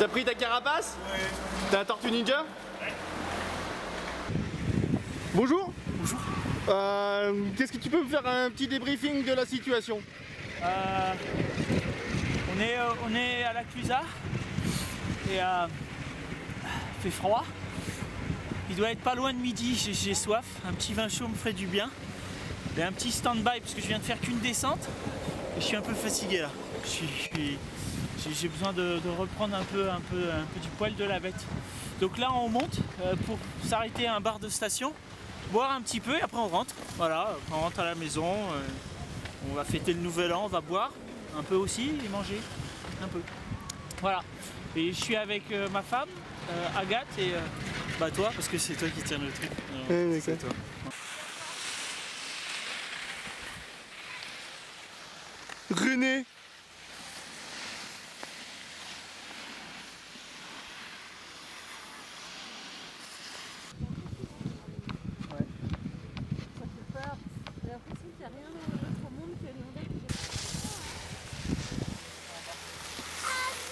T'as pris ta carapace Ouais. T'as un tortue ninja Bonjour Bonjour. Euh, Qu'est-ce que tu peux me faire un petit débriefing de la situation? Euh, on, est, euh, on est à la Clusaz et euh, il fait froid. Il doit être pas loin de midi, j'ai- j'ai soif. Un petit vin chaud me ferait du bien. Et un petit stand-by parce que je viens de faire qu'une descente et je suis un peu fatigué là. Je suis- je suis- j'ai- besoin de, de reprendre un peu, un, peu, un peu du poil de la bête. Donc là on monte euh, pour s'arrêter à un bar de station, boire un petit peu et après on rentre. Voilà, on rentre à la maison. euh, on va fêter le nouvel an, on va boire un peu aussi et manger un peu. Voilà. Et je suis avec euh, ma femme, Agathe, et bah toi, parce que c'est toi qui tiens le truc. Ouais, c'est toi. René J'ai l'impression qu'il n'y a rien d'autre au monde que le monde que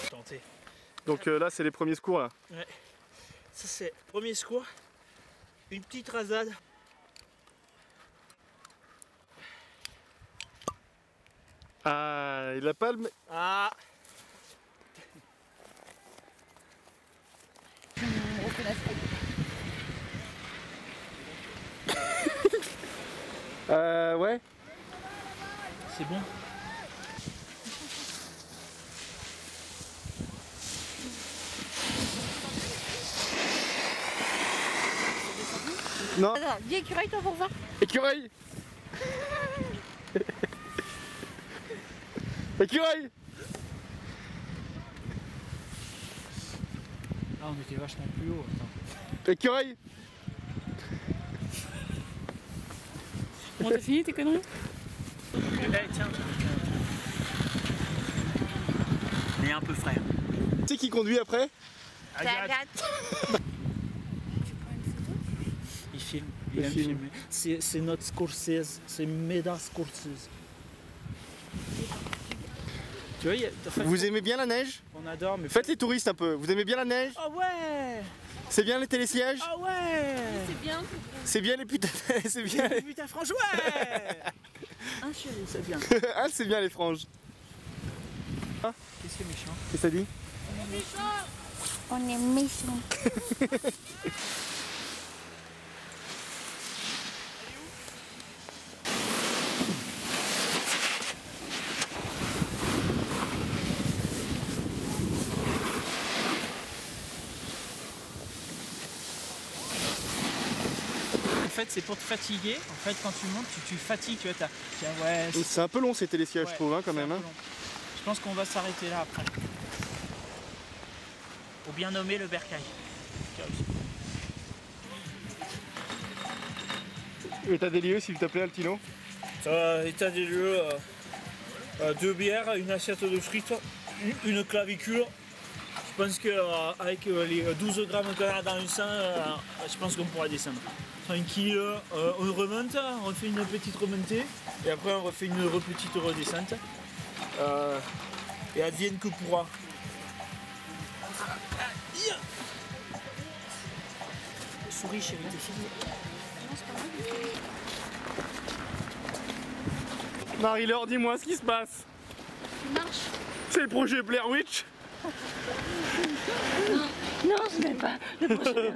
j'ai Tenter. Donc euh, là c'est les premiers secours là. Ça c'est premier secours. Une petite rasade. Ah, il a pas le... Ah Euh, ouais. C'est bon. Non. Attends, viens écureuil toi pour voir. Écureuil Écureuil Ah on était vachement plus haut. Attends. Écureuil Bon t'as fini tes conneries Eh tiens. Mais un peu frais. Tu sais qui conduit après? Agathe, Il aime filmer. C'est notre Scorsese. C'est Meda Scorsese. Tu vois, il y a- en fait, Vous aimez bien la neige? on adore, mais Faites les touristes un peu. Vous aimez bien la neige? Ah ouais C'est bien les télésièges? Ah ouais C'est bien. C'est bien les putains... C'est bien les... Putain, franchement, ouais Un chéri. C'est bien. ah, c'est bien les franges. Qu'est-ce que c'est méchant? Qu'est-ce que ça dit? On est méchants. En fait, c'est pour te fatiguer. En fait, quand tu montes, tu, tu fatigues. Tu vois, t'as. tiens, Ouais, c'est- C'est un peu long ces télésièges, je ouais, trouve, hein, quand même. hein. Je pense qu'on va s'arrêter là après. Pour bien nommer le bercail. État des lieux, s'il te plaît, Altino? Euh, état des lieux, euh, euh, deux bières, une assiette de frites, une, une clavicule. Je pense qu'avec les 12 grammes qu'on a dans le sang, euh, je pense qu'on pourra descendre. Tranquille, euh, on remonte, on refait une petite remontée et après on refait une re- petite redescente. Euh, et advienne que pourra. Souris, chérie, t'es fini. Marie-Laure, dis-moi ce qui se passe. Marche. C'est le projet Blair Witch Non, ce n'est pas le prochain.